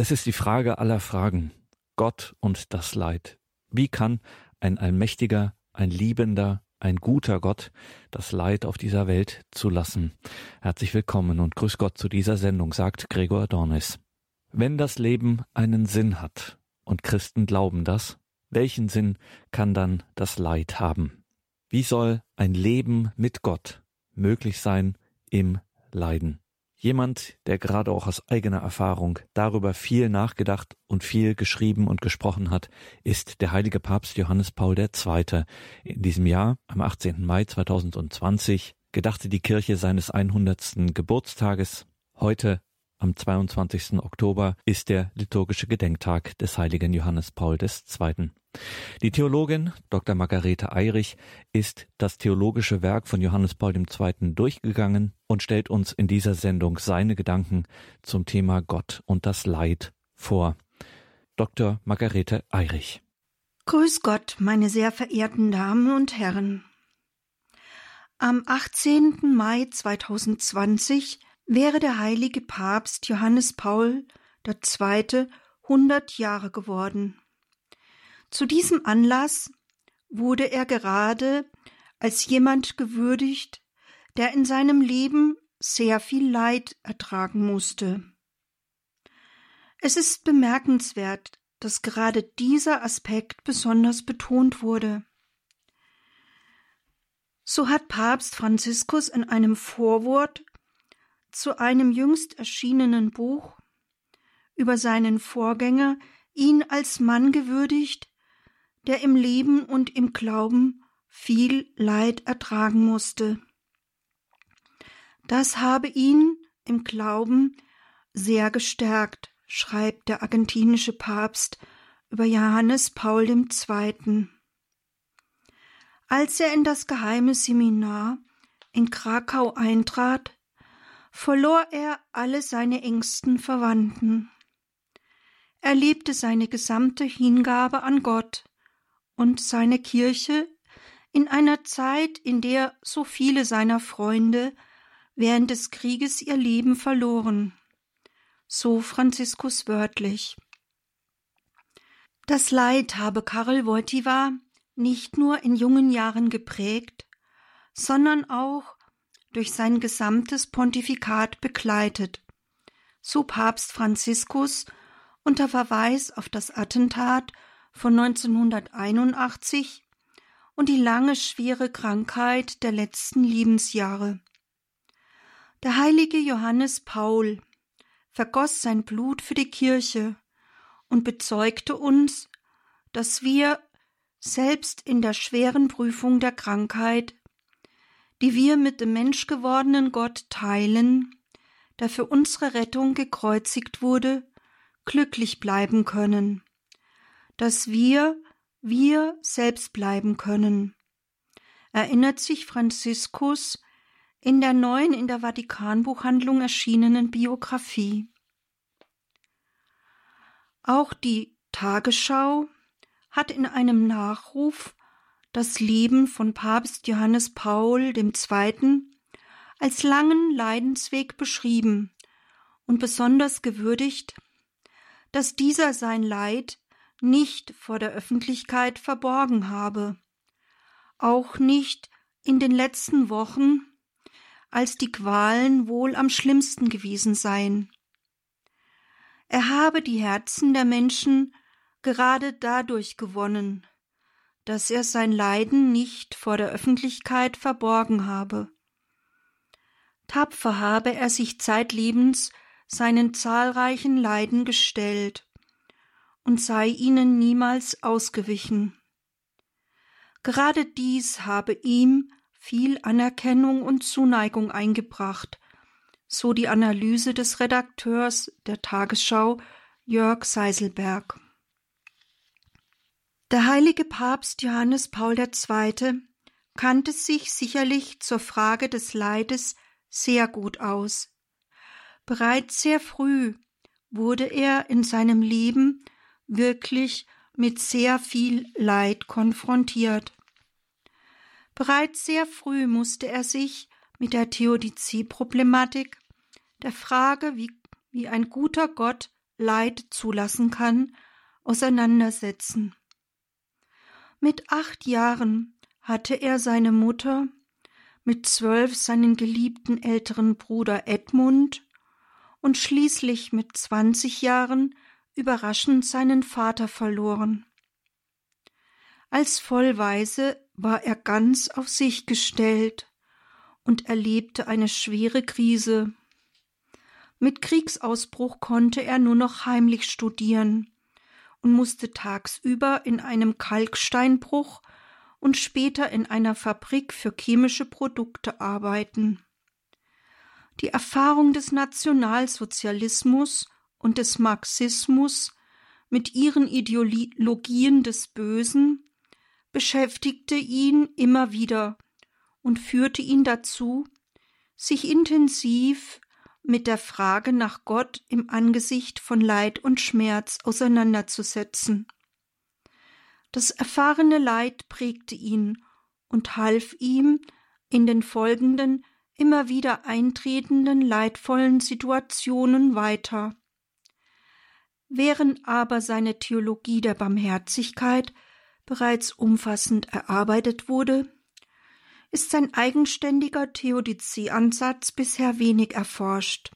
Es ist die Frage aller Fragen. Gott und das Leid. Wie kann ein allmächtiger, ein liebender, ein guter Gott das Leid auf dieser Welt zulassen? Herzlich willkommen und grüß Gott zu dieser Sendung, sagt Gregor Dornis. Wenn das Leben einen Sinn hat, und Christen glauben das, welchen Sinn kann dann das Leid haben? Wie soll ein Leben mit Gott möglich sein im Leiden? Jemand, der gerade auch aus eigener Erfahrung darüber viel nachgedacht und viel geschrieben und gesprochen hat, ist der heilige Papst Johannes Paul II. In diesem Jahr, am 18. Mai 2020, gedachte die Kirche seines 100. Geburtstages. Heute am 22. Oktober ist der liturgische Gedenktag des heiligen Johannes Paul II. Die Theologin Dr. Margarete Eirich ist das theologische Werk von Johannes Paul II. durchgegangen und stellt uns in dieser Sendung seine Gedanken zum Thema Gott und das Leid vor. Dr. Margarete Eirich. Grüß Gott, meine sehr verehrten Damen und Herren. Am 18. Mai 2020 wäre der heilige Papst Johannes Paul II. 100 Jahre geworden. Zu diesem Anlass wurde er gerade als jemand gewürdigt, der in seinem Leben sehr viel Leid ertragen musste. Es ist bemerkenswert, dass gerade dieser Aspekt besonders betont wurde. So hat Papst Franziskus in einem Vorwort zu einem jüngst erschienenen Buch über seinen Vorgänger ihn als Mann gewürdigt, der im Leben und im Glauben viel Leid ertragen musste. Das habe ihn im Glauben sehr gestärkt, schreibt der argentinische Papst über Johannes Paul II. Als er in das geheime Seminar in Krakau eintrat, verlor er alle seine engsten Verwandten. Er lebte seine gesamte Hingabe an Gott und seine Kirche in einer Zeit, in der so viele seiner Freunde während des Krieges ihr Leben verloren. So Franziskus wörtlich. Das Leid habe Karl Wojtyła nicht nur in jungen Jahren geprägt, sondern auch durch sein gesamtes Pontifikat begleitet, so Papst Franziskus unter Verweis auf das Attentat von 1981 und die lange schwere Krankheit der letzten Lebensjahre. Der heilige Johannes Paul vergoss sein Blut für die Kirche und bezeugte uns, dass wir selbst in der schweren Prüfung der Krankheit die wir mit dem menschgewordenen Gott teilen, der für unsere Rettung gekreuzigt wurde, glücklich bleiben können, dass wir wir selbst bleiben können. Erinnert sich Franziskus in der neuen in der Vatikanbuchhandlung erschienenen Biografie. Auch die Tagesschau hat in einem Nachruf das Leben von Papst Johannes Paul II. als langen Leidensweg beschrieben und besonders gewürdigt, dass dieser sein Leid nicht vor der Öffentlichkeit verborgen habe, auch nicht in den letzten Wochen, als die Qualen wohl am schlimmsten gewesen seien. Er habe die Herzen der Menschen gerade dadurch gewonnen, dass er sein Leiden nicht vor der Öffentlichkeit verborgen habe. Tapfer habe er sich zeitlebens seinen zahlreichen Leiden gestellt und sei ihnen niemals ausgewichen. Gerade dies habe ihm viel Anerkennung und Zuneigung eingebracht, so die Analyse des Redakteurs der Tagesschau Jörg Seiselberg. Der heilige Papst Johannes Paul II. kannte sich sicherlich zur Frage des Leides sehr gut aus. Bereits sehr früh wurde er in seinem Leben wirklich mit sehr viel Leid konfrontiert. Bereits sehr früh musste er sich mit der Theodizie-Problematik, der Frage, wie, wie ein guter Gott Leid zulassen kann, auseinandersetzen. Mit acht Jahren hatte er seine Mutter, mit zwölf seinen geliebten älteren Bruder Edmund und schließlich mit zwanzig Jahren überraschend seinen Vater verloren. Als Vollweise war er ganz auf sich gestellt und erlebte eine schwere Krise. Mit Kriegsausbruch konnte er nur noch heimlich studieren und musste tagsüber in einem Kalksteinbruch und später in einer Fabrik für chemische Produkte arbeiten. Die Erfahrung des Nationalsozialismus und des Marxismus mit ihren Ideologien des Bösen beschäftigte ihn immer wieder und führte ihn dazu, sich intensiv mit der Frage nach Gott im Angesicht von Leid und Schmerz auseinanderzusetzen. Das erfahrene Leid prägte ihn und half ihm, in den folgenden, immer wieder eintretenden leidvollen Situationen weiter. Während aber seine Theologie der Barmherzigkeit bereits umfassend erarbeitet wurde, ist sein eigenständiger Theodizee-Ansatz bisher wenig erforscht.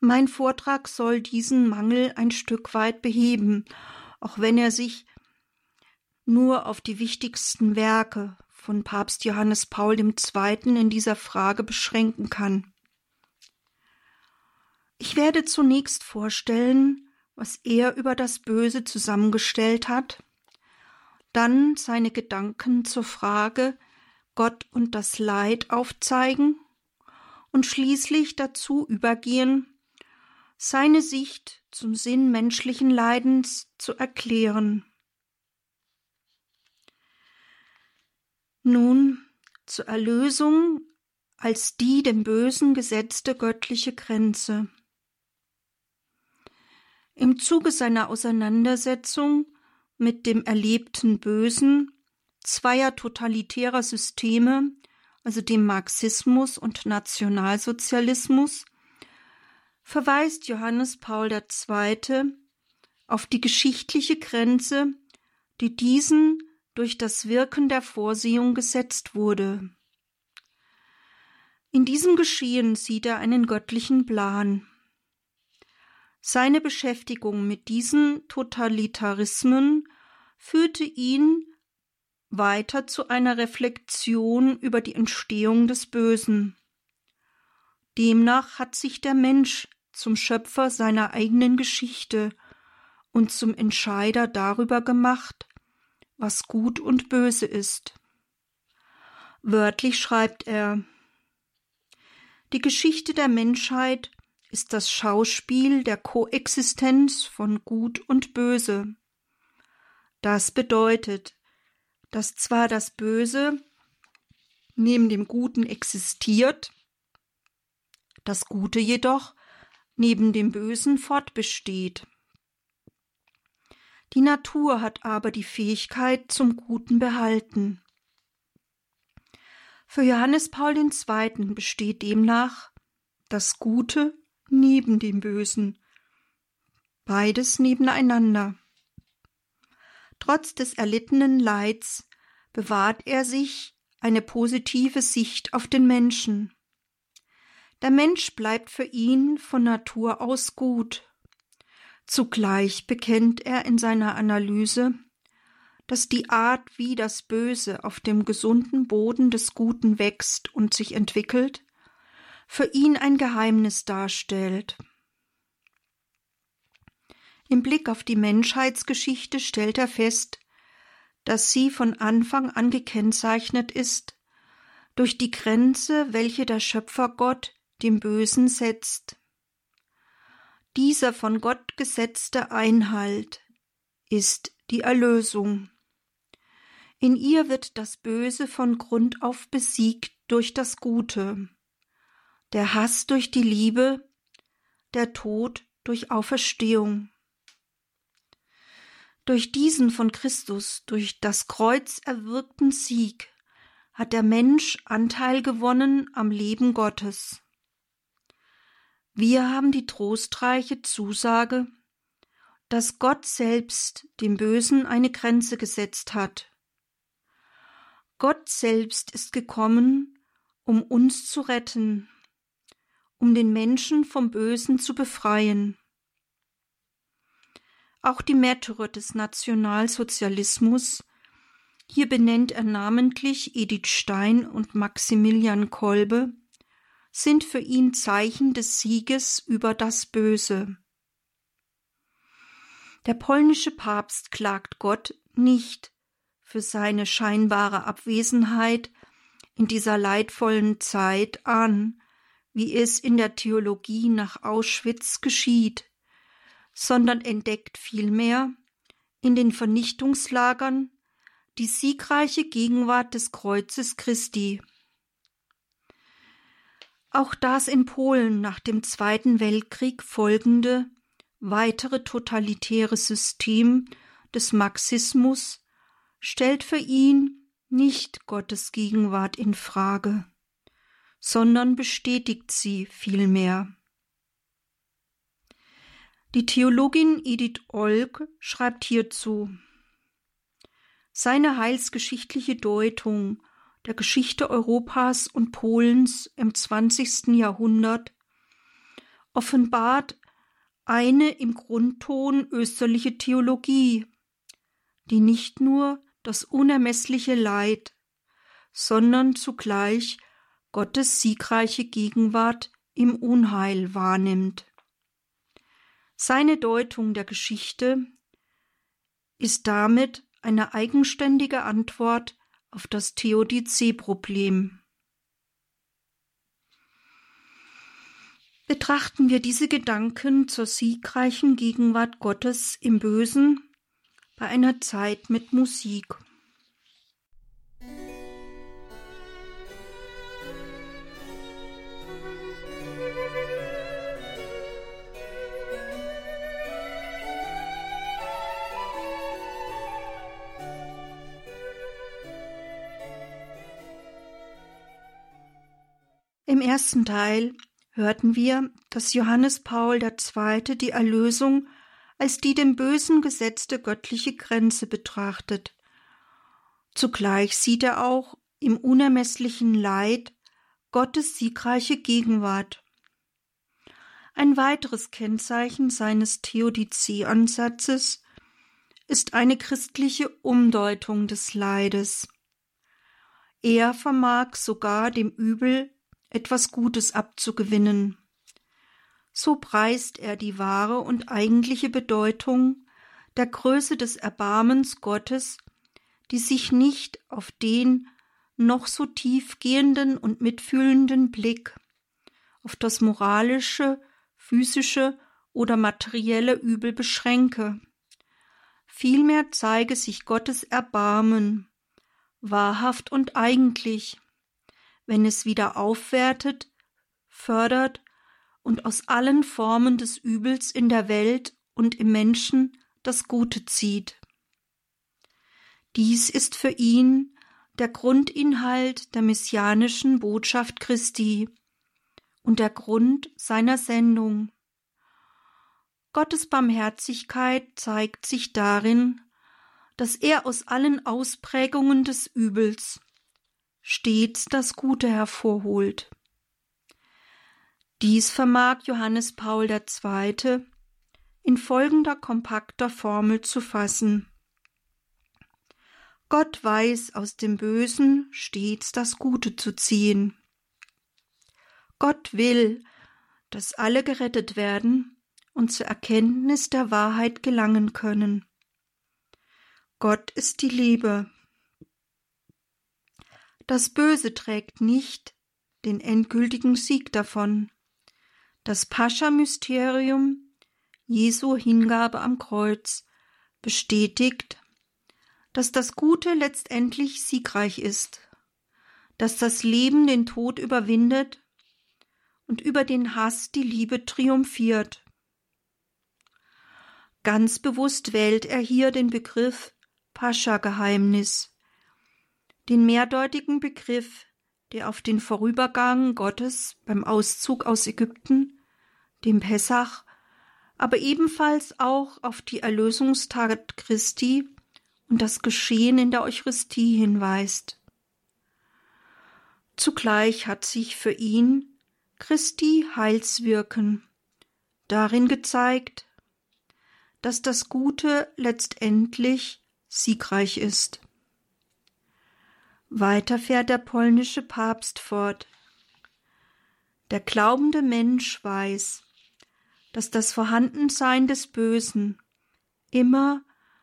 Mein Vortrag soll diesen Mangel ein Stück weit beheben, auch wenn er sich nur auf die wichtigsten Werke von Papst Johannes Paul II. in dieser Frage beschränken kann. Ich werde zunächst vorstellen, was er über das Böse zusammengestellt hat dann seine Gedanken zur Frage Gott und das Leid aufzeigen und schließlich dazu übergehen, seine Sicht zum Sinn menschlichen Leidens zu erklären. Nun zur Erlösung als die dem Bösen gesetzte göttliche Grenze. Im Zuge seiner Auseinandersetzung mit dem erlebten Bösen zweier totalitärer Systeme, also dem Marxismus und Nationalsozialismus, verweist Johannes Paul II. auf die geschichtliche Grenze, die diesen durch das Wirken der Vorsehung gesetzt wurde. In diesem Geschehen sieht er einen göttlichen Plan. Seine Beschäftigung mit diesen Totalitarismen führte ihn weiter zu einer Reflexion über die Entstehung des Bösen. Demnach hat sich der Mensch zum Schöpfer seiner eigenen Geschichte und zum Entscheider darüber gemacht, was gut und böse ist. Wörtlich schreibt er Die Geschichte der Menschheit ist das Schauspiel der Koexistenz von Gut und Böse. Das bedeutet, dass zwar das Böse neben dem Guten existiert, das Gute jedoch neben dem Bösen fortbesteht. Die Natur hat aber die Fähigkeit zum Guten behalten. Für Johannes Paul II. besteht demnach das Gute neben dem Bösen, beides nebeneinander. Trotz des erlittenen Leids bewahrt er sich eine positive Sicht auf den Menschen. Der Mensch bleibt für ihn von Natur aus gut. Zugleich bekennt er in seiner Analyse, dass die Art, wie das Böse auf dem gesunden Boden des Guten wächst und sich entwickelt, für ihn ein Geheimnis darstellt. Im Blick auf die Menschheitsgeschichte stellt er fest, dass sie von Anfang an gekennzeichnet ist durch die Grenze, welche der Schöpfergott dem Bösen setzt. Dieser von Gott gesetzte Einhalt ist die Erlösung. In ihr wird das Böse von Grund auf besiegt durch das Gute, der Hass durch die Liebe, der Tod durch Auferstehung. Durch diesen von Christus, durch das Kreuz erwirkten Sieg, hat der Mensch Anteil gewonnen am Leben Gottes. Wir haben die trostreiche Zusage, dass Gott selbst dem Bösen eine Grenze gesetzt hat. Gott selbst ist gekommen, um uns zu retten, um den Menschen vom Bösen zu befreien. Auch die Märtyrer des Nationalsozialismus, hier benennt er namentlich Edith Stein und Maximilian Kolbe, sind für ihn Zeichen des Sieges über das Böse. Der polnische Papst klagt Gott nicht für seine scheinbare Abwesenheit in dieser leidvollen Zeit an, wie es in der Theologie nach Auschwitz geschieht, sondern entdeckt vielmehr in den Vernichtungslagern die siegreiche Gegenwart des Kreuzes Christi. Auch das in Polen nach dem Zweiten Weltkrieg folgende weitere totalitäre System des Marxismus stellt für ihn nicht Gottes Gegenwart in Frage, sondern bestätigt sie vielmehr. Die Theologin Edith Olk schreibt hierzu Seine heilsgeschichtliche Deutung der Geschichte Europas und Polens im 20. Jahrhundert offenbart eine im Grundton österliche Theologie, die nicht nur das unermessliche Leid, sondern zugleich Gottes siegreiche Gegenwart im Unheil wahrnimmt. Seine Deutung der Geschichte ist damit eine eigenständige Antwort auf das Theodizee-Problem. Betrachten wir diese Gedanken zur siegreichen Gegenwart Gottes im Bösen bei einer Zeit mit Musik. Im ersten Teil hörten wir, dass Johannes Paul II. die Erlösung als die dem Bösen gesetzte göttliche Grenze betrachtet. Zugleich sieht er auch im unermesslichen Leid Gottes siegreiche Gegenwart. Ein weiteres Kennzeichen seines Theodizee-Ansatzes ist eine christliche Umdeutung des Leides. Er vermag sogar dem Übel etwas Gutes abzugewinnen. So preist er die wahre und eigentliche Bedeutung der Größe des Erbarmens Gottes, die sich nicht auf den noch so tiefgehenden und mitfühlenden Blick, auf das moralische, physische oder materielle Übel beschränke. Vielmehr zeige sich Gottes Erbarmen, wahrhaft und eigentlich, wenn es wieder aufwertet, fördert und aus allen Formen des Übels in der Welt und im Menschen das Gute zieht. Dies ist für ihn der Grundinhalt der messianischen Botschaft Christi und der Grund seiner Sendung. Gottes Barmherzigkeit zeigt sich darin, dass er aus allen Ausprägungen des Übels stets das Gute hervorholt. Dies vermag Johannes Paul II. in folgender kompakter Formel zu fassen. Gott weiß aus dem Bösen stets das Gute zu ziehen. Gott will, dass alle gerettet werden und zur Erkenntnis der Wahrheit gelangen können. Gott ist die Liebe. Das Böse trägt nicht den endgültigen Sieg davon. Das Pascha-Mysterium, Jesu Hingabe am Kreuz, bestätigt, dass das Gute letztendlich siegreich ist, dass das Leben den Tod überwindet und über den Hass die Liebe triumphiert. Ganz bewusst wählt er hier den Begriff Pascha-Geheimnis den mehrdeutigen Begriff, der auf den Vorübergang Gottes beim Auszug aus Ägypten dem Pessach, aber ebenfalls auch auf die Erlösungstat Christi und das Geschehen in der Eucharistie hinweist. Zugleich hat sich für ihn Christi Heilswirken darin gezeigt, dass das Gute letztendlich siegreich ist. Weiter fährt der polnische Papst fort. Der glaubende Mensch weiß, dass das Vorhandensein des Bösen immer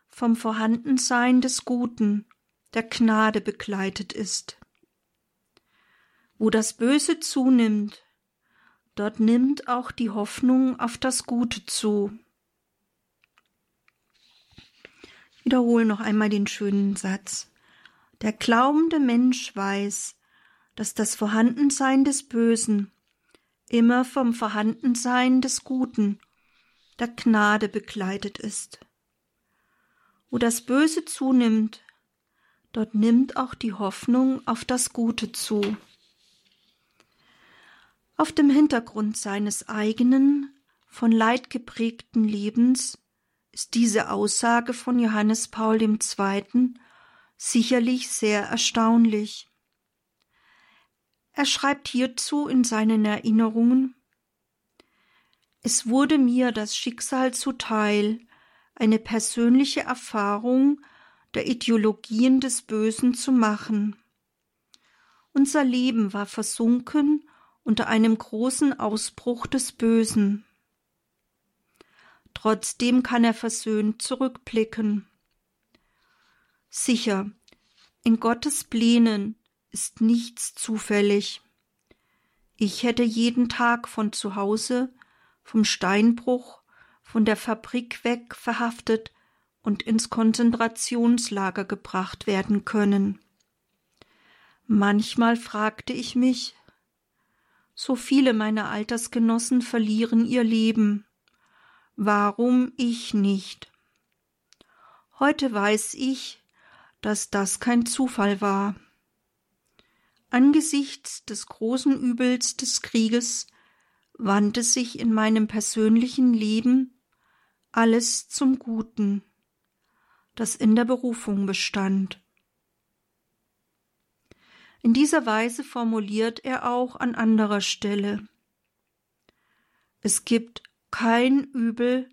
vom Vorhandensein des Guten, der Gnade begleitet ist. Wo das Böse zunimmt, dort nimmt auch die Hoffnung auf das Gute zu. Wiederhole noch einmal den schönen Satz. Der glaubende Mensch weiß, dass das Vorhandensein des Bösen immer vom Vorhandensein des Guten, der Gnade begleitet ist. Wo das Böse zunimmt, dort nimmt auch die Hoffnung auf das Gute zu. Auf dem Hintergrund seines eigenen, von Leid geprägten Lebens ist diese Aussage von Johannes Paul II. Sicherlich sehr erstaunlich. Er schreibt hierzu in seinen Erinnerungen Es wurde mir das Schicksal zuteil, eine persönliche Erfahrung der Ideologien des Bösen zu machen. Unser Leben war versunken unter einem großen Ausbruch des Bösen. Trotzdem kann er versöhnt zurückblicken. Sicher, in Gottes Plänen ist nichts zufällig. Ich hätte jeden Tag von zu Hause, vom Steinbruch, von der Fabrik weg verhaftet und ins Konzentrationslager gebracht werden können. Manchmal fragte ich mich, so viele meiner Altersgenossen verlieren ihr Leben. Warum ich nicht? Heute weiß ich, dass das kein Zufall war. Angesichts des großen Übels des Krieges wandte sich in meinem persönlichen Leben alles zum Guten, das in der Berufung bestand. In dieser Weise formuliert er auch an anderer Stelle Es gibt kein Übel,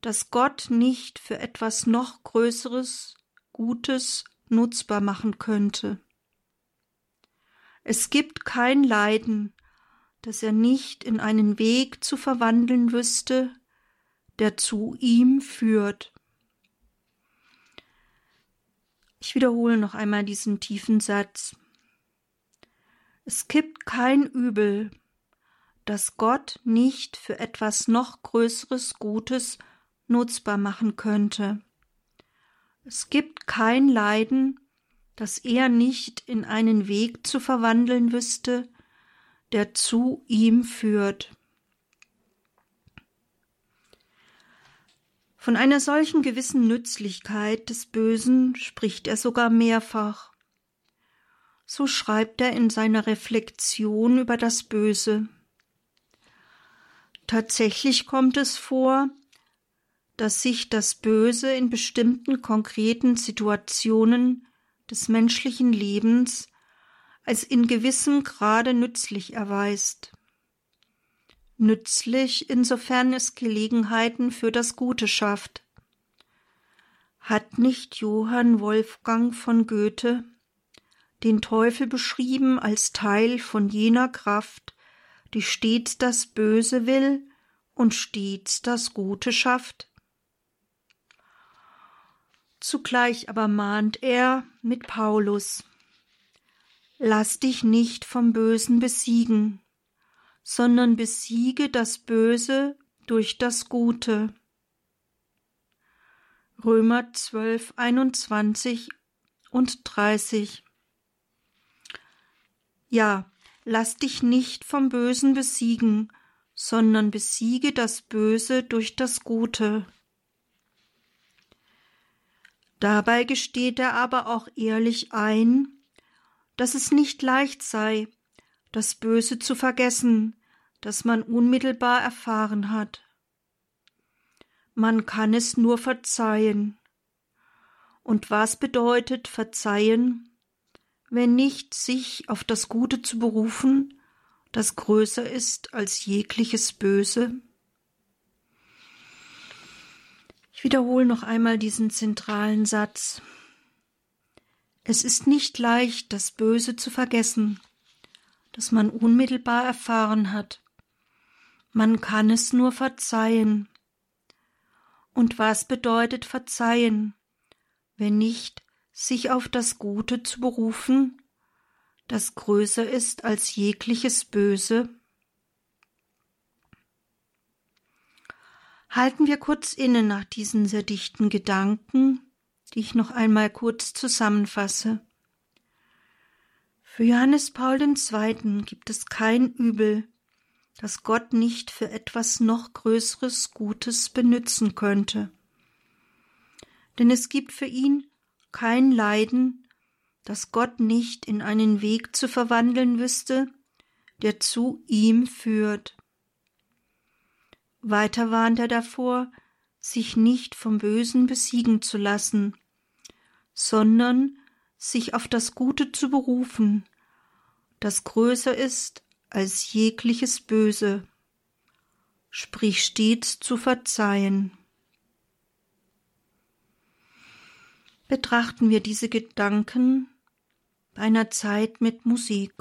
das Gott nicht für etwas noch Größeres, Gutes nutzbar machen könnte. Es gibt kein Leiden, das er nicht in einen Weg zu verwandeln wüsste, der zu ihm führt. Ich wiederhole noch einmal diesen tiefen Satz. Es gibt kein Übel, das Gott nicht für etwas noch Größeres Gutes nutzbar machen könnte. Es gibt kein Leiden, das er nicht in einen Weg zu verwandeln wüsste, der zu ihm führt. Von einer solchen gewissen Nützlichkeit des Bösen spricht er sogar mehrfach. So schreibt er in seiner Reflexion über das Böse. Tatsächlich kommt es vor, dass sich das Böse in bestimmten konkreten Situationen des menschlichen Lebens als in gewissem Grade nützlich erweist. Nützlich, insofern es Gelegenheiten für das Gute schafft. Hat nicht Johann Wolfgang von Goethe den Teufel beschrieben als Teil von jener Kraft, die stets das Böse will und stets das Gute schafft? Zugleich aber mahnt er mit Paulus Lass dich nicht vom Bösen besiegen, sondern besiege das Böse durch das Gute. Römer 12, 21 und 30 Ja, lass dich nicht vom Bösen besiegen, sondern besiege das Böse durch das Gute. Dabei gesteht er aber auch ehrlich ein, dass es nicht leicht sei, das Böse zu vergessen, das man unmittelbar erfahren hat. Man kann es nur verzeihen. Und was bedeutet verzeihen, wenn nicht sich auf das Gute zu berufen, das größer ist als jegliches Böse? Ich wiederhole noch einmal diesen zentralen Satz. Es ist nicht leicht, das Böse zu vergessen, das man unmittelbar erfahren hat. Man kann es nur verzeihen. Und was bedeutet verzeihen, wenn nicht sich auf das Gute zu berufen, das größer ist als jegliches Böse? Halten wir kurz inne nach diesen sehr dichten Gedanken, die ich noch einmal kurz zusammenfasse. Für Johannes Paul II. gibt es kein Übel, das Gott nicht für etwas noch Größeres Gutes benützen könnte. Denn es gibt für ihn kein Leiden, das Gott nicht in einen Weg zu verwandeln wüsste, der zu ihm führt. Weiter warnt er davor, sich nicht vom Bösen besiegen zu lassen, sondern sich auf das Gute zu berufen, das größer ist als jegliches Böse, sprich stets zu verzeihen. Betrachten wir diese Gedanken bei einer Zeit mit Musik.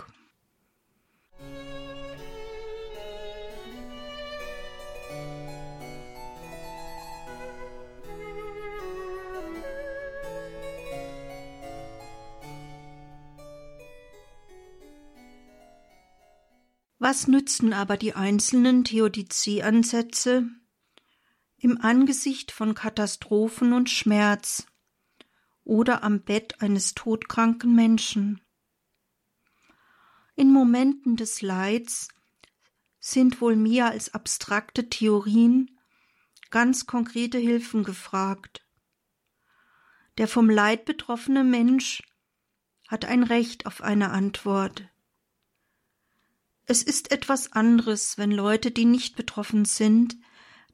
Was nützen aber die einzelnen Theodizee-Ansätze im Angesicht von Katastrophen und Schmerz oder am Bett eines todkranken Menschen? In Momenten des Leids sind wohl mehr als abstrakte Theorien ganz konkrete Hilfen gefragt. Der vom Leid betroffene Mensch hat ein Recht auf eine Antwort. Es ist etwas anderes, wenn Leute, die nicht betroffen sind,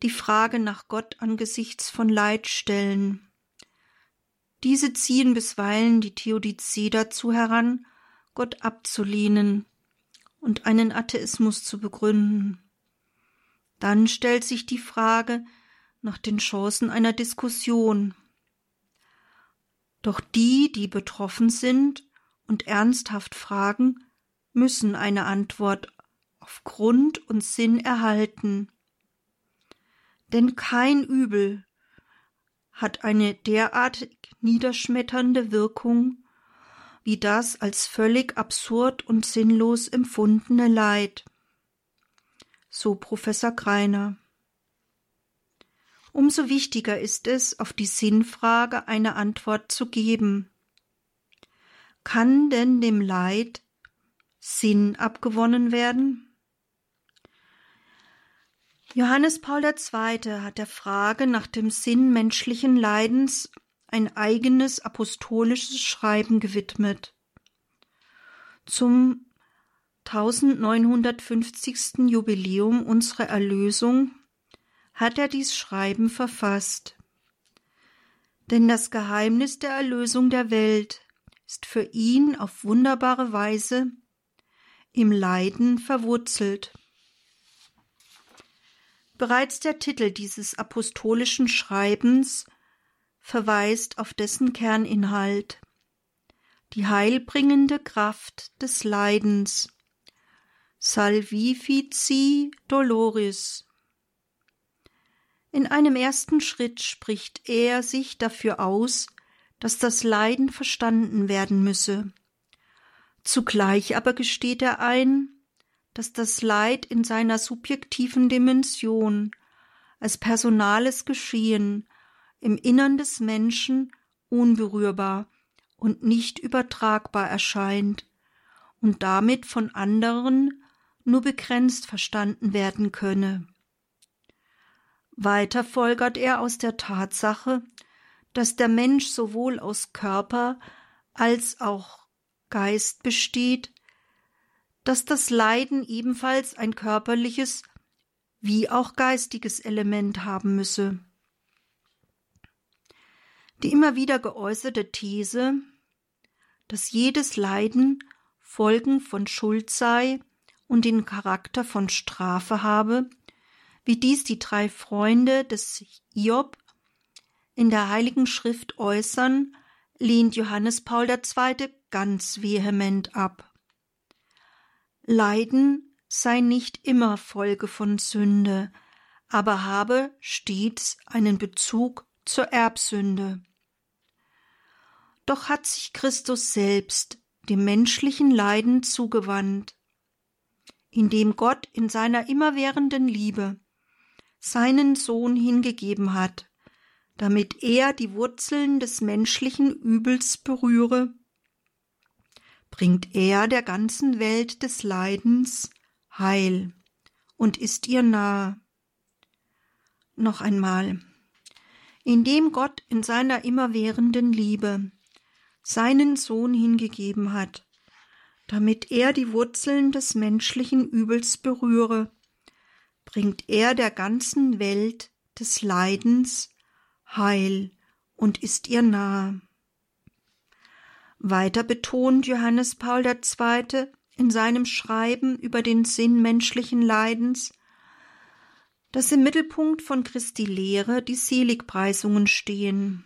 die Frage nach Gott angesichts von Leid stellen. Diese ziehen bisweilen die Theodizee dazu heran, Gott abzulehnen und einen Atheismus zu begründen. Dann stellt sich die Frage nach den Chancen einer Diskussion. Doch die, die betroffen sind und ernsthaft fragen, müssen eine Antwort auf Grund und Sinn erhalten. Denn kein Übel hat eine derartig niederschmetternde Wirkung wie das als völlig absurd und sinnlos empfundene Leid. So Professor Greiner. Umso wichtiger ist es, auf die Sinnfrage eine Antwort zu geben. Kann denn dem Leid Sinn abgewonnen werden? Johannes Paul II. hat der Frage nach dem Sinn menschlichen Leidens ein eigenes apostolisches Schreiben gewidmet. Zum 1950. Jubiläum unserer Erlösung hat er dies Schreiben verfasst. Denn das Geheimnis der Erlösung der Welt ist für ihn auf wunderbare Weise im Leiden verwurzelt. Bereits der Titel dieses apostolischen Schreibens verweist auf dessen Kerninhalt die heilbringende Kraft des Leidens Salvifici Doloris. In einem ersten Schritt spricht er sich dafür aus, dass das Leiden verstanden werden müsse. Zugleich aber gesteht er ein, dass das Leid in seiner subjektiven Dimension als personales Geschehen im Innern des Menschen unberührbar und nicht übertragbar erscheint und damit von anderen nur begrenzt verstanden werden könne. Weiter folgert er aus der Tatsache, dass der Mensch sowohl aus Körper als auch Geist besteht, dass das Leiden ebenfalls ein körperliches wie auch geistiges Element haben müsse. Die immer wieder geäußerte These, dass jedes Leiden Folgen von Schuld sei und den Charakter von Strafe habe, wie dies die drei Freunde des Job in der Heiligen Schrift äußern, lehnt Johannes Paul II. Ganz vehement ab. Leiden sei nicht immer Folge von Sünde, aber habe stets einen Bezug zur Erbsünde. Doch hat sich Christus selbst dem menschlichen Leiden zugewandt, indem Gott in seiner immerwährenden Liebe seinen Sohn hingegeben hat, damit er die Wurzeln des menschlichen Übels berühre, bringt er der ganzen Welt des Leidens Heil und ist ihr nahe. Noch einmal. Indem Gott in seiner immerwährenden Liebe seinen Sohn hingegeben hat, damit er die Wurzeln des menschlichen Übels berühre, bringt er der ganzen Welt des Leidens Heil und ist ihr nahe. Weiter betont Johannes Paul II. in seinem Schreiben über den Sinn menschlichen Leidens, dass im Mittelpunkt von Christi Lehre die Seligpreisungen stehen,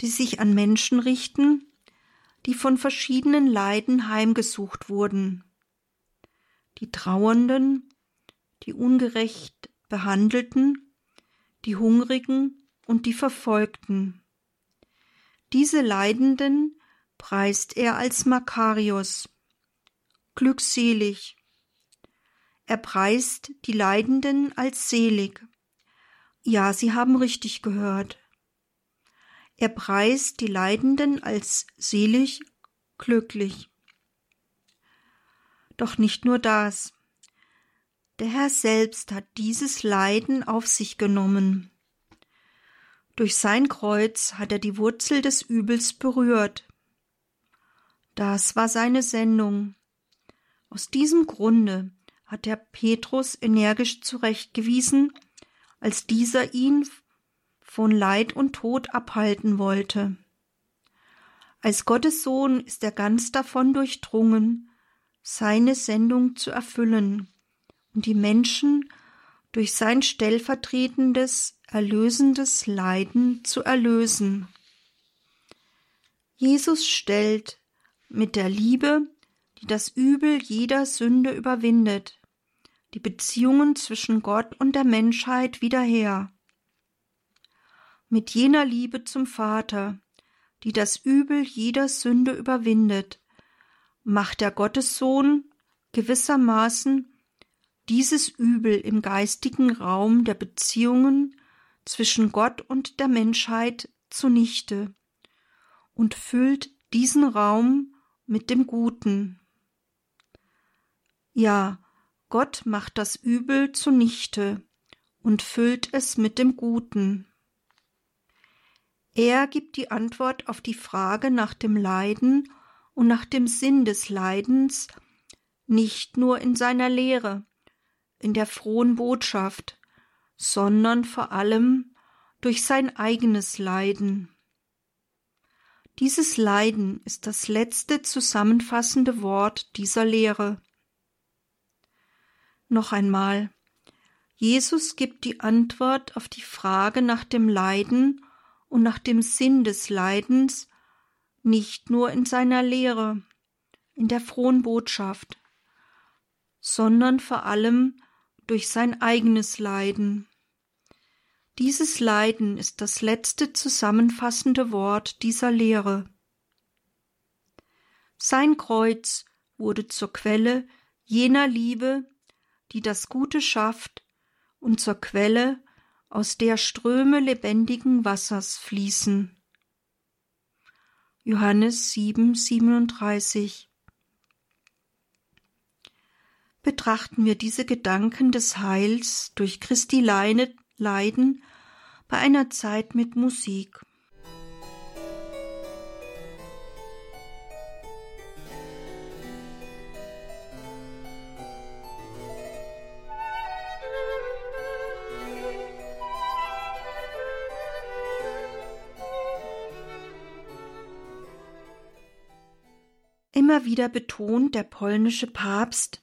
die sich an Menschen richten, die von verschiedenen Leiden heimgesucht wurden. Die Trauernden, die ungerecht Behandelten, die Hungrigen und die Verfolgten. Diese Leidenden preist er als Makarios, glückselig. Er preist die Leidenden als selig. Ja, Sie haben richtig gehört. Er preist die Leidenden als selig, glücklich. Doch nicht nur das. Der Herr selbst hat dieses Leiden auf sich genommen. Durch sein Kreuz hat er die Wurzel des Übels berührt. Das war seine Sendung. Aus diesem Grunde hat er Petrus energisch zurechtgewiesen, als dieser ihn von Leid und Tod abhalten wollte. Als Gottes Sohn ist er ganz davon durchdrungen, seine Sendung zu erfüllen und die Menschen durch sein stellvertretendes, erlösendes Leiden zu erlösen. Jesus stellt mit der Liebe, die das Übel jeder Sünde überwindet, die Beziehungen zwischen Gott und der Menschheit wieder her. Mit jener Liebe zum Vater, die das Übel jeder Sünde überwindet, macht der Gottessohn gewissermaßen dieses Übel im geistigen Raum der Beziehungen zwischen Gott und der Menschheit zunichte und füllt diesen Raum mit dem Guten. Ja, Gott macht das Übel zunichte und füllt es mit dem Guten. Er gibt die Antwort auf die Frage nach dem Leiden und nach dem Sinn des Leidens nicht nur in seiner Lehre, in der frohen Botschaft, sondern vor allem durch sein eigenes Leiden. Dieses Leiden ist das letzte zusammenfassende Wort dieser Lehre. Noch einmal. Jesus gibt die Antwort auf die Frage nach dem Leiden und nach dem Sinn des Leidens nicht nur in seiner Lehre, in der frohen Botschaft, sondern vor allem durch sein eigenes Leiden. Dieses Leiden ist das letzte zusammenfassende Wort dieser Lehre. Sein Kreuz wurde zur Quelle jener Liebe, die das Gute schafft, und zur Quelle, aus der Ströme lebendigen Wassers fließen. Johannes 7, 37 Betrachten wir diese Gedanken des Heils durch Christi Leine Leiden bei einer Zeit mit Musik. Immer wieder betont der polnische Papst,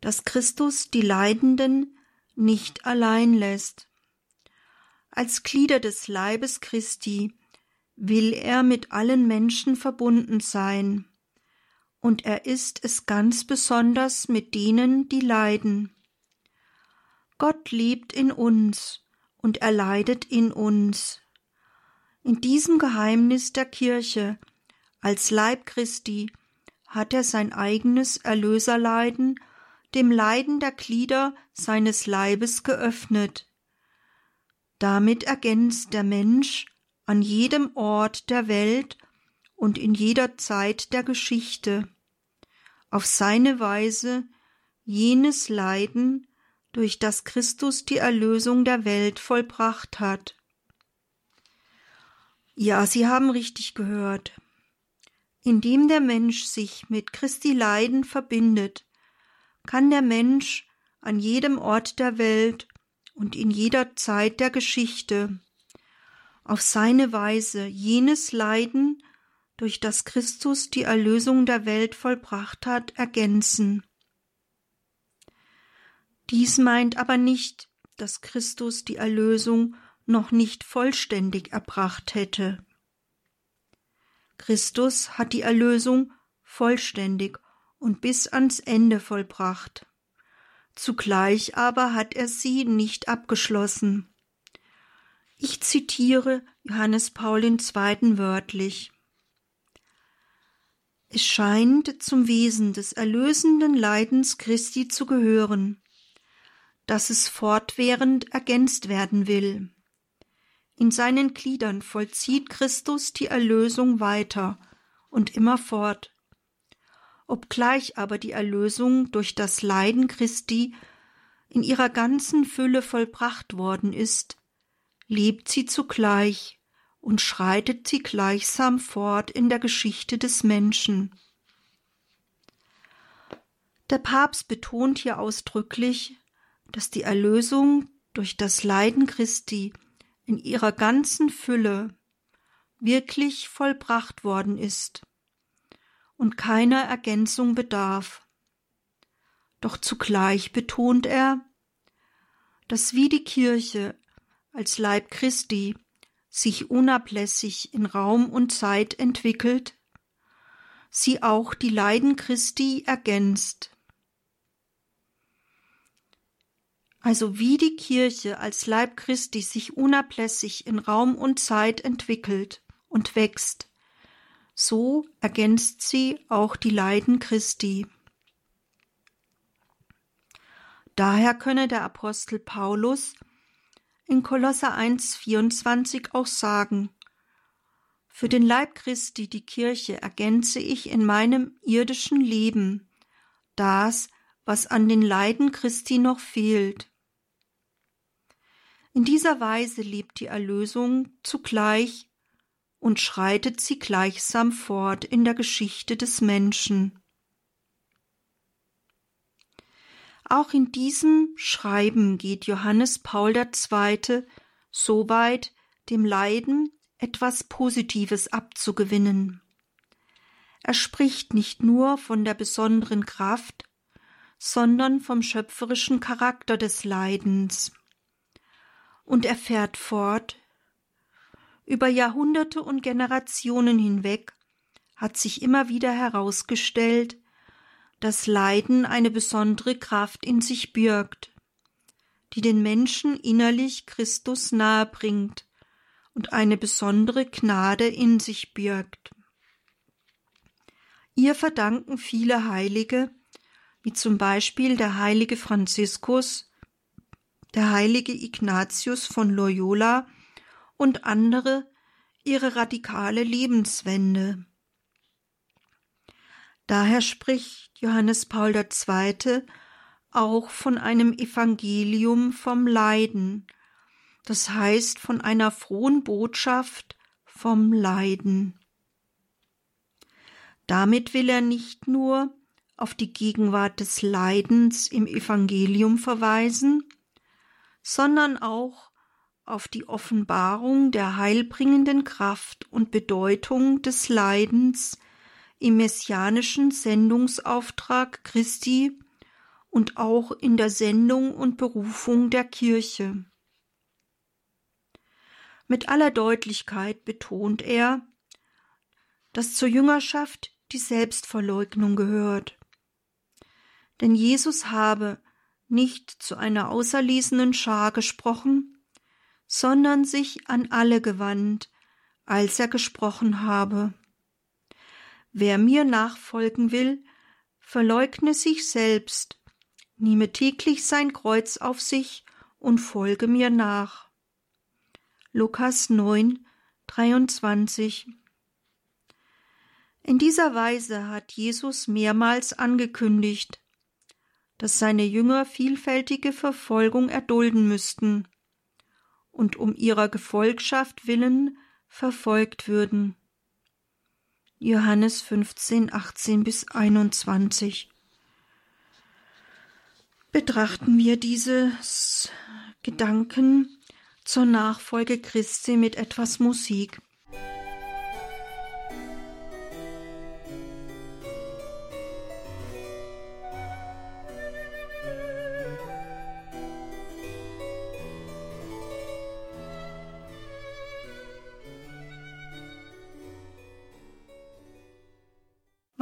dass Christus die Leidenden nicht allein lässt. Als Glieder des Leibes Christi will er mit allen Menschen verbunden sein, und er ist es ganz besonders mit denen, die leiden. Gott lebt in uns und er leidet in uns. In diesem Geheimnis der Kirche als Leib Christi hat er sein eigenes Erlöserleiden dem Leiden der Glieder seines Leibes geöffnet. Damit ergänzt der Mensch an jedem Ort der Welt und in jeder Zeit der Geschichte auf seine Weise jenes Leiden, durch das Christus die Erlösung der Welt vollbracht hat. Ja, Sie haben richtig gehört. Indem der Mensch sich mit Christi Leiden verbindet, kann der Mensch an jedem Ort der Welt und in jeder Zeit der Geschichte auf seine Weise jenes Leiden, durch das Christus die Erlösung der Welt vollbracht hat, ergänzen. Dies meint aber nicht, dass Christus die Erlösung noch nicht vollständig erbracht hätte. Christus hat die Erlösung vollständig und bis ans Ende vollbracht. Zugleich aber hat er sie nicht abgeschlossen. Ich zitiere Johannes Paul II. wörtlich. Es scheint zum Wesen des erlösenden Leidens Christi zu gehören, dass es fortwährend ergänzt werden will. In seinen Gliedern vollzieht Christus die Erlösung weiter und immerfort. Obgleich aber die Erlösung durch das Leiden Christi in ihrer ganzen Fülle vollbracht worden ist, lebt sie zugleich und schreitet sie gleichsam fort in der Geschichte des Menschen. Der Papst betont hier ausdrücklich, dass die Erlösung durch das Leiden Christi in ihrer ganzen Fülle wirklich vollbracht worden ist und keiner Ergänzung bedarf. Doch zugleich betont er, dass wie die Kirche als Leib Christi sich unablässig in Raum und Zeit entwickelt, sie auch die Leiden Christi ergänzt. Also wie die Kirche als Leib Christi sich unablässig in Raum und Zeit entwickelt und wächst, so ergänzt sie auch die Leiden Christi. Daher könne der Apostel Paulus in Kolosser 1,24 auch sagen, für den Leib Christi, die Kirche, ergänze ich in meinem irdischen Leben das, was an den Leiden Christi noch fehlt. In dieser Weise lebt die Erlösung zugleich und schreitet sie gleichsam fort in der Geschichte des Menschen. Auch in diesem Schreiben geht Johannes Paul II. so weit, dem Leiden etwas Positives abzugewinnen. Er spricht nicht nur von der besonderen Kraft, sondern vom schöpferischen Charakter des Leidens. Und er fährt fort, über Jahrhunderte und Generationen hinweg hat sich immer wieder herausgestellt, dass Leiden eine besondere Kraft in sich birgt, die den Menschen innerlich Christus nahe bringt und eine besondere Gnade in sich birgt. Ihr verdanken viele Heilige, wie zum Beispiel der heilige Franziskus, der heilige Ignatius von Loyola und andere ihre radikale Lebenswende. Daher spricht Johannes Paul II. auch von einem Evangelium vom Leiden, das heißt von einer frohen Botschaft vom Leiden. Damit will er nicht nur auf die Gegenwart des Leidens im Evangelium verweisen, sondern auch auf die Offenbarung der heilbringenden Kraft und Bedeutung des Leidens im messianischen Sendungsauftrag Christi und auch in der Sendung und Berufung der Kirche. Mit aller Deutlichkeit betont er, dass zur Jüngerschaft die Selbstverleugnung gehört. Denn Jesus habe nicht zu einer auserlesenen Schar gesprochen, sondern sich an alle gewandt, als er gesprochen habe. Wer mir nachfolgen will, verleugne sich selbst, nehme täglich sein Kreuz auf sich und folge mir nach. Lukas 9, 23 In dieser Weise hat Jesus mehrmals angekündigt, dass seine Jünger vielfältige Verfolgung erdulden müssten und um ihrer Gefolgschaft willen verfolgt würden. Johannes 15, 18 bis 21. Betrachten wir dieses Gedanken zur Nachfolge Christi mit etwas Musik.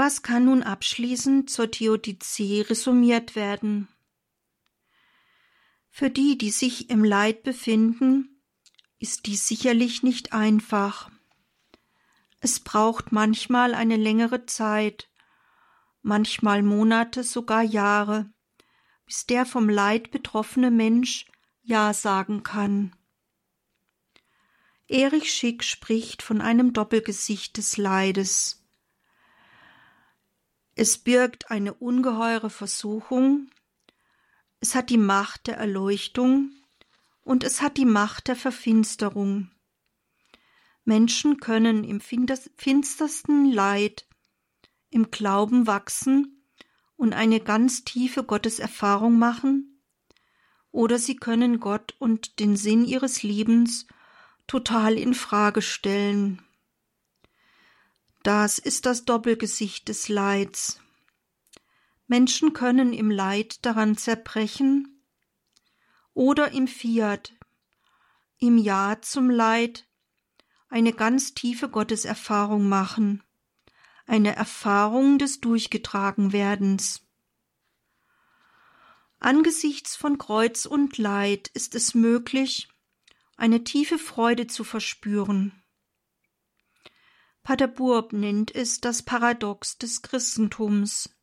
Was kann nun abschließend zur Theodizee resümiert werden? Für die, die sich im Leid befinden, ist dies sicherlich nicht einfach. Es braucht manchmal eine längere Zeit, manchmal Monate, sogar Jahre, bis der vom Leid betroffene Mensch Ja sagen kann. Erich Schick spricht von einem Doppelgesicht des Leides. Es birgt eine ungeheure Versuchung, es hat die Macht der Erleuchtung und es hat die Macht der Verfinsterung. Menschen können im finstersten Leid im Glauben wachsen und eine ganz tiefe Gotteserfahrung machen, oder sie können Gott und den Sinn ihres Lebens total in Frage stellen. Das ist das Doppelgesicht des Leids. Menschen können im Leid daran zerbrechen oder im Fiat, im Ja zum Leid, eine ganz tiefe Gotteserfahrung machen, eine Erfahrung des Durchgetragenwerdens. Angesichts von Kreuz und Leid ist es möglich, eine tiefe Freude zu verspüren. Pater Burb nennt es das Paradox des Christentums.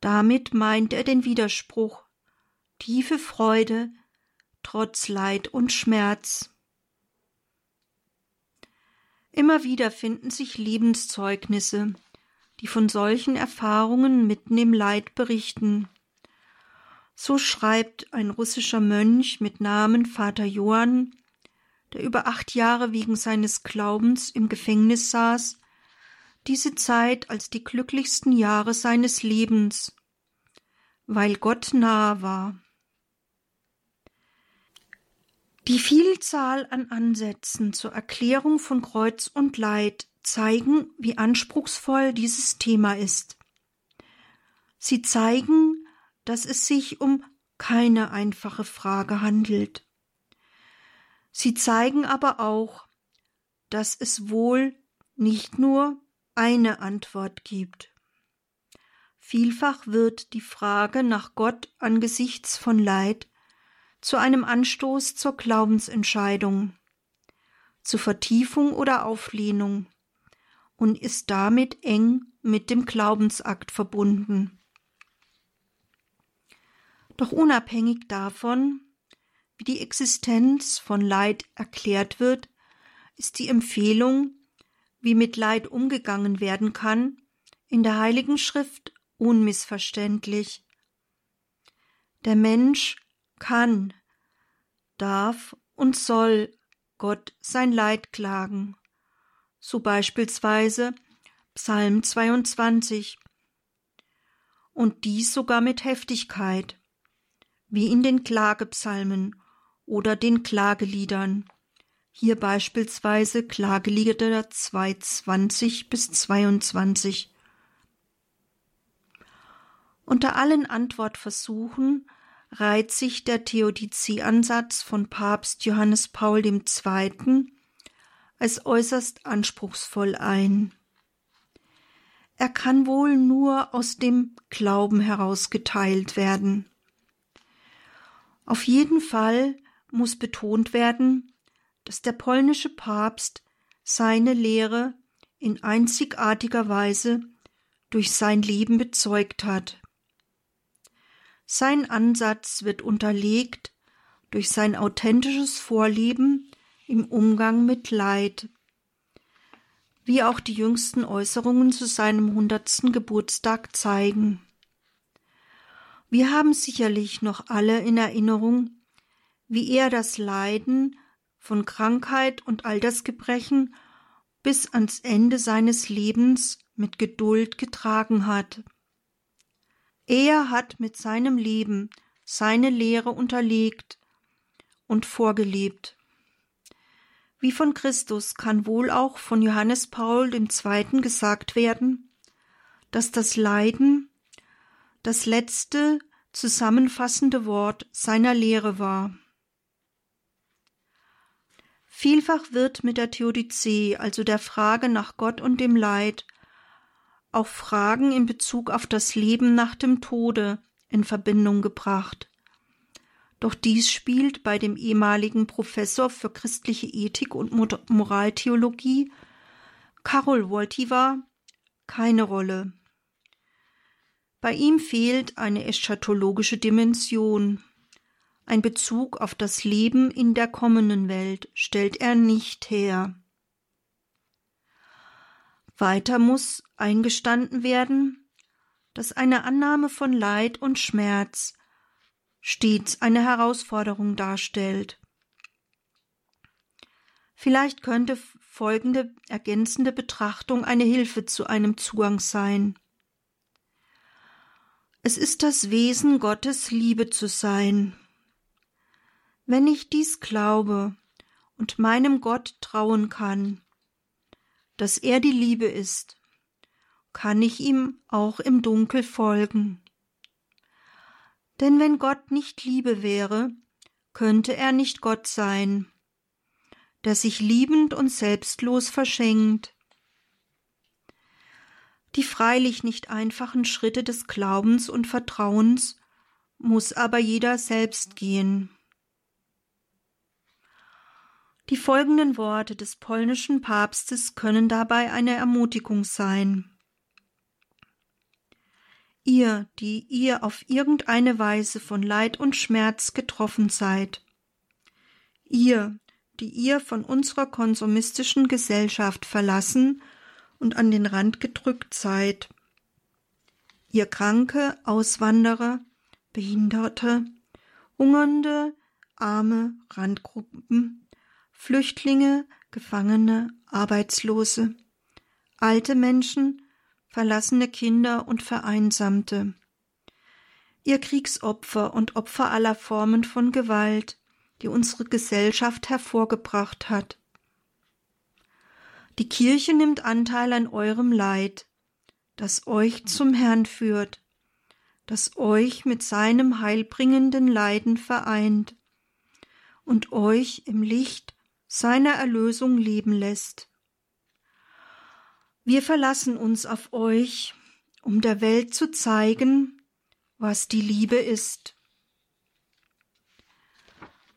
Damit meint er den Widerspruch tiefe Freude trotz Leid und Schmerz. Immer wieder finden sich Lebenszeugnisse, die von solchen Erfahrungen mitten im Leid berichten. So schreibt ein russischer Mönch mit Namen Vater Johann der über acht Jahre wegen seines Glaubens im Gefängnis saß, diese Zeit als die glücklichsten Jahre seines Lebens, weil Gott nahe war. Die Vielzahl an Ansätzen zur Erklärung von Kreuz und Leid zeigen, wie anspruchsvoll dieses Thema ist. Sie zeigen, dass es sich um keine einfache Frage handelt. Sie zeigen aber auch, dass es wohl nicht nur eine Antwort gibt. Vielfach wird die Frage nach Gott angesichts von Leid zu einem Anstoß zur Glaubensentscheidung, zur Vertiefung oder Auflehnung und ist damit eng mit dem Glaubensakt verbunden. Doch unabhängig davon, wie die Existenz von Leid erklärt wird, ist die Empfehlung, wie mit Leid umgegangen werden kann, in der Heiligen Schrift unmissverständlich. Der Mensch kann, darf und soll Gott sein Leid klagen, so beispielsweise Psalm 22, und dies sogar mit Heftigkeit, wie in den Klagepsalmen oder den Klageliedern. Hier beispielsweise Klagelieder 220 bis 22. Unter allen Antwortversuchen reiht sich der Theodizee-Ansatz von Papst Johannes Paul II. als äußerst anspruchsvoll ein. Er kann wohl nur aus dem Glauben heraus geteilt werden. Auf jeden Fall muss betont werden, dass der polnische Papst seine Lehre in einzigartiger Weise durch sein Leben bezeugt hat. Sein Ansatz wird unterlegt durch sein authentisches Vorleben im Umgang mit Leid, wie auch die jüngsten Äußerungen zu seinem hundertsten Geburtstag zeigen. Wir haben sicherlich noch alle in Erinnerung, wie er das Leiden von Krankheit und Altersgebrechen bis ans Ende seines Lebens mit Geduld getragen hat. Er hat mit seinem Leben seine Lehre unterlegt und vorgelebt. Wie von Christus kann wohl auch von Johannes Paul II. gesagt werden, dass das Leiden das letzte zusammenfassende Wort seiner Lehre war. Vielfach wird mit der Theodizee, also der Frage nach Gott und dem Leid, auch Fragen in Bezug auf das Leben nach dem Tode in Verbindung gebracht. Doch dies spielt bei dem ehemaligen Professor für christliche Ethik und Moraltheologie Karol Wojtyła keine Rolle. Bei ihm fehlt eine eschatologische Dimension. Ein Bezug auf das Leben in der kommenden Welt stellt er nicht her. Weiter muss eingestanden werden, dass eine Annahme von Leid und Schmerz stets eine Herausforderung darstellt. Vielleicht könnte folgende ergänzende Betrachtung eine Hilfe zu einem Zugang sein. Es ist das Wesen Gottes, Liebe zu sein. Wenn ich dies glaube und meinem Gott trauen kann, dass er die Liebe ist, kann ich ihm auch im Dunkel folgen. Denn wenn Gott nicht Liebe wäre, könnte er nicht Gott sein, der sich liebend und selbstlos verschenkt. Die freilich nicht einfachen Schritte des Glaubens und Vertrauens muss aber jeder selbst gehen. Die folgenden Worte des polnischen Papstes können dabei eine Ermutigung sein. Ihr, die ihr auf irgendeine Weise von Leid und Schmerz getroffen seid, ihr, die ihr von unserer konsumistischen Gesellschaft verlassen und an den Rand gedrückt seid, ihr Kranke, Auswanderer, Behinderte, Hungernde, arme Randgruppen, Flüchtlinge, Gefangene, Arbeitslose, alte Menschen, verlassene Kinder und Vereinsamte. Ihr Kriegsopfer und Opfer aller Formen von Gewalt, die unsere Gesellschaft hervorgebracht hat. Die Kirche nimmt Anteil an eurem Leid, das euch zum Herrn führt, das euch mit seinem heilbringenden Leiden vereint und euch im Licht seiner Erlösung leben lässt. Wir verlassen uns auf euch, um der Welt zu zeigen, was die Liebe ist.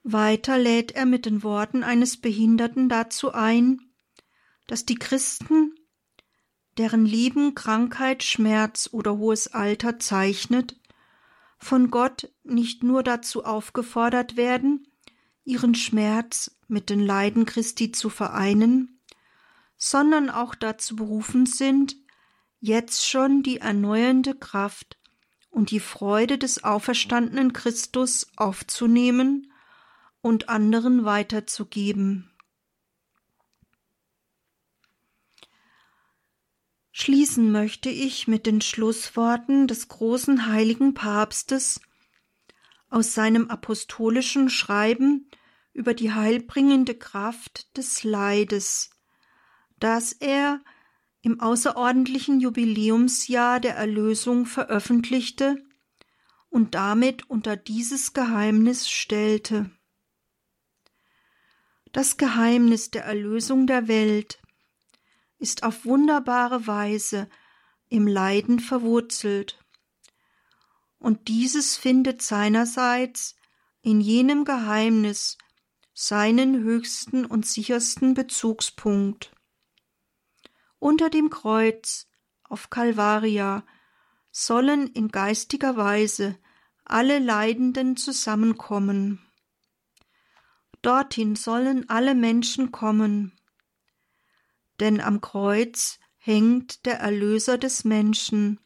Weiter lädt er mit den Worten eines Behinderten dazu ein, dass die Christen, deren Leben Krankheit, Schmerz oder hohes Alter zeichnet, von Gott nicht nur dazu aufgefordert werden, ihren Schmerz mit den Leiden Christi zu vereinen, sondern auch dazu berufen sind, jetzt schon die erneuernde Kraft und die Freude des auferstandenen Christus aufzunehmen und anderen weiterzugeben. Schließen möchte ich mit den Schlussworten des großen heiligen Papstes aus seinem apostolischen Schreiben über die heilbringende Kraft des Leides, das er im außerordentlichen Jubiläumsjahr der Erlösung veröffentlichte und damit unter dieses Geheimnis stellte. Das Geheimnis der Erlösung der Welt ist auf wunderbare Weise im Leiden verwurzelt. Und dieses findet seinerseits in jenem Geheimnis seinen höchsten und sichersten Bezugspunkt. Unter dem Kreuz auf Calvaria sollen in geistiger Weise alle Leidenden zusammenkommen. Dorthin sollen alle Menschen kommen, denn am Kreuz hängt der Erlöser des Menschen,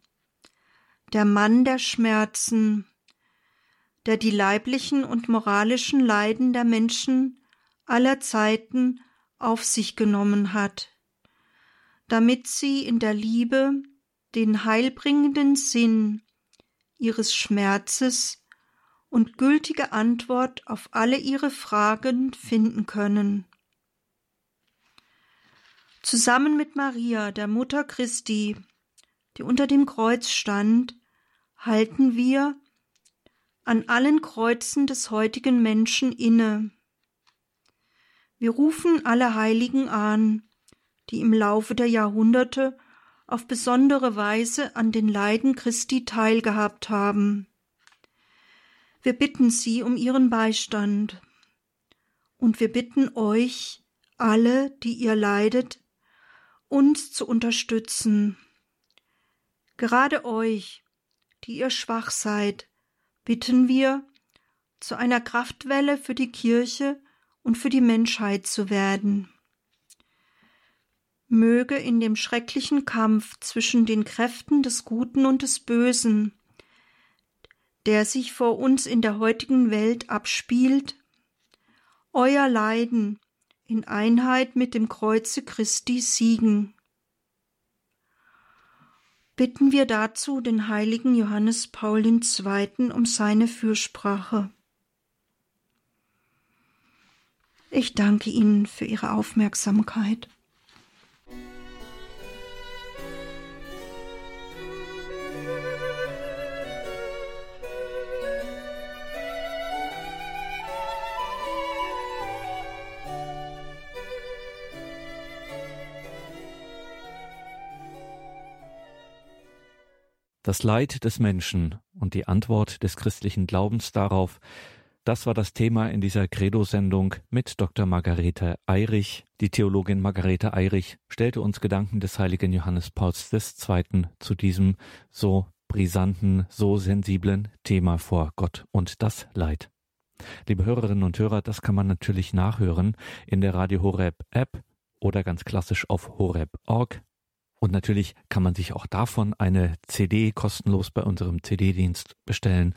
der Mann der Schmerzen, der die leiblichen und moralischen Leiden der Menschen aller Zeiten auf sich genommen hat, damit sie in der Liebe den heilbringenden Sinn ihres Schmerzes und gültige Antwort auf alle ihre Fragen finden können. Zusammen mit Maria, der Mutter Christi, die unter dem Kreuz stand, halten wir an allen Kreuzen des heutigen Menschen inne. Wir rufen alle Heiligen an, die im Laufe der Jahrhunderte auf besondere Weise an den Leiden Christi teilgehabt haben. Wir bitten Sie um Ihren Beistand. Und wir bitten euch, alle, die ihr leidet, uns zu unterstützen. Gerade euch, die ihr schwach seid, bitten wir, zu einer Kraftwelle für die Kirche und für die Menschheit zu werden. Möge in dem schrecklichen Kampf zwischen den Kräften des Guten und des Bösen, der sich vor uns in der heutigen Welt abspielt, euer Leiden in Einheit mit dem Kreuze Christi siegen. Bitten wir dazu den heiligen Johannes Paul II. um seine Fürsprache. Ich danke Ihnen für Ihre Aufmerksamkeit. Das Leid des Menschen und die Antwort des christlichen Glaubens darauf, das war das Thema in dieser Credo-Sendung mit Dr. Margarete Eirich. Die Theologin Margarete Eirich stellte uns Gedanken des heiligen Johannes Pauls II. zu diesem so brisanten, so sensiblen Thema vor Gott und das Leid. Liebe Hörerinnen und Hörer, das kann man natürlich nachhören in der Radio Horeb App oder ganz klassisch auf horeb.org und natürlich kann man sich auch davon eine CD kostenlos bei unserem CD-Dienst bestellen.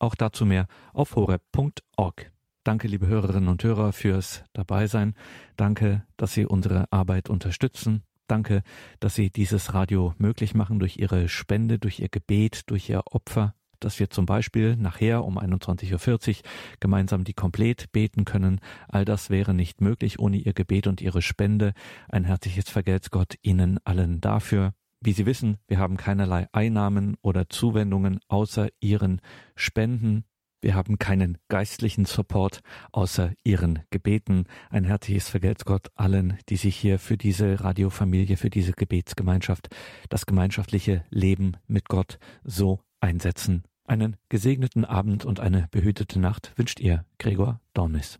Auch dazu mehr auf horeb.org. Danke, liebe Hörerinnen und Hörer, fürs Dabeisein. Danke, dass Sie unsere Arbeit unterstützen. Danke, dass Sie dieses Radio möglich machen durch Ihre Spende, durch Ihr Gebet, durch Ihr Opfer dass wir zum Beispiel nachher um 21.40 Uhr gemeinsam die Komplett beten können. All das wäre nicht möglich ohne Ihr Gebet und Ihre Spende. Ein herzliches Vergelt's Gott Ihnen allen dafür. Wie Sie wissen, wir haben keinerlei Einnahmen oder Zuwendungen außer Ihren Spenden. Wir haben keinen geistlichen Support außer Ihren Gebeten. Ein herzliches Vergelt's Gott allen, die sich hier für diese Radiofamilie, für diese Gebetsgemeinschaft, das gemeinschaftliche Leben mit Gott so einsetzen. Einen gesegneten Abend und eine behütete Nacht wünscht ihr Gregor Dornis.